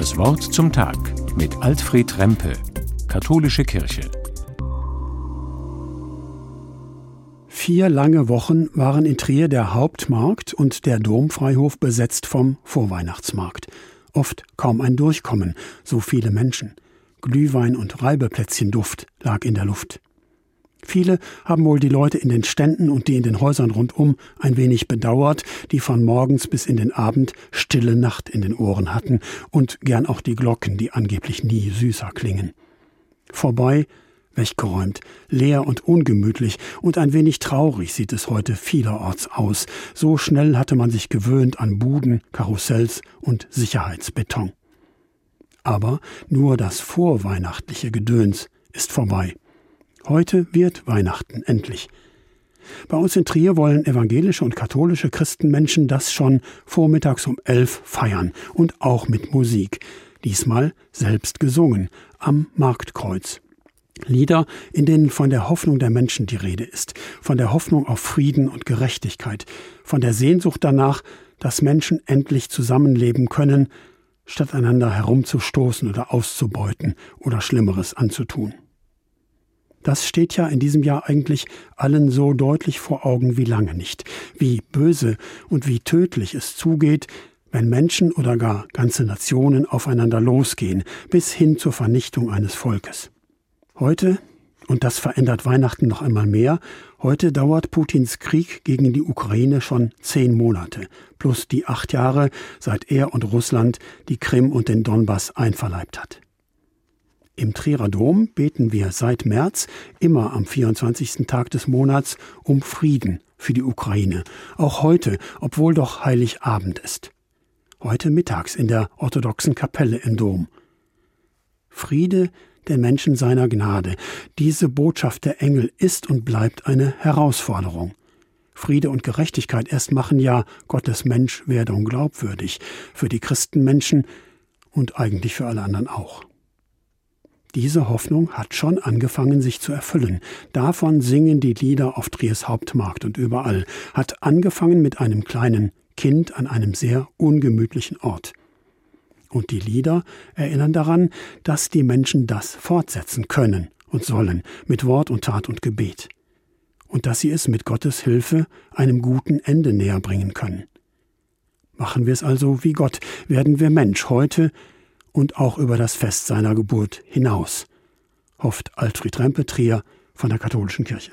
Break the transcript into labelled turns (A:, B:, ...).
A: Das Wort zum Tag mit Alfred Rempe, Katholische Kirche.
B: Vier lange Wochen waren in Trier der Hauptmarkt und der Domfreihof besetzt vom Vorweihnachtsmarkt. Oft kaum ein Durchkommen, so viele Menschen. Glühwein und Reibeplätzchenduft lag in der Luft. Viele haben wohl die Leute in den Ständen und die in den Häusern rundum ein wenig bedauert, die von morgens bis in den Abend stille Nacht in den Ohren hatten und gern auch die Glocken, die angeblich nie süßer klingen. Vorbei, weggeräumt, leer und ungemütlich und ein wenig traurig sieht es heute vielerorts aus. So schnell hatte man sich gewöhnt an Buden, Karussells und Sicherheitsbeton. Aber nur das vorweihnachtliche Gedöns ist vorbei. Heute wird Weihnachten endlich. Bei uns in Trier wollen evangelische und katholische Christenmenschen das schon vormittags um elf feiern und auch mit Musik. Diesmal selbst gesungen am Marktkreuz. Lieder, in denen von der Hoffnung der Menschen die Rede ist, von der Hoffnung auf Frieden und Gerechtigkeit, von der Sehnsucht danach, dass Menschen endlich zusammenleben können, statt einander herumzustoßen oder auszubeuten oder Schlimmeres anzutun. Das steht ja in diesem Jahr eigentlich allen so deutlich vor Augen wie lange nicht, wie böse und wie tödlich es zugeht, wenn Menschen oder gar ganze Nationen aufeinander losgehen, bis hin zur Vernichtung eines Volkes. Heute, und das verändert Weihnachten noch einmal mehr, heute dauert Putins Krieg gegen die Ukraine schon zehn Monate, plus die acht Jahre, seit er und Russland die Krim und den Donbass einverleibt hat. Im Trierer Dom beten wir seit März immer am 24. Tag des Monats um Frieden für die Ukraine. Auch heute, obwohl doch Heiligabend ist. Heute mittags in der orthodoxen Kapelle im Dom. Friede der Menschen seiner Gnade. Diese Botschaft der Engel ist und bleibt eine Herausforderung. Friede und Gerechtigkeit erst machen ja Gottes Menschwerdung glaubwürdig, für die Christenmenschen und eigentlich für alle anderen auch. Diese Hoffnung hat schon angefangen, sich zu erfüllen. Davon singen die Lieder auf Triers Hauptmarkt und überall. Hat angefangen mit einem kleinen Kind an einem sehr ungemütlichen Ort. Und die Lieder erinnern daran, dass die Menschen das fortsetzen können und sollen, mit Wort und Tat und Gebet. Und dass sie es mit Gottes Hilfe einem guten Ende näher bringen können. Machen wir es also wie Gott, werden wir Mensch heute, und auch über das Fest seiner Geburt hinaus, hofft Alfred Rempe Trier von der Katholischen Kirche.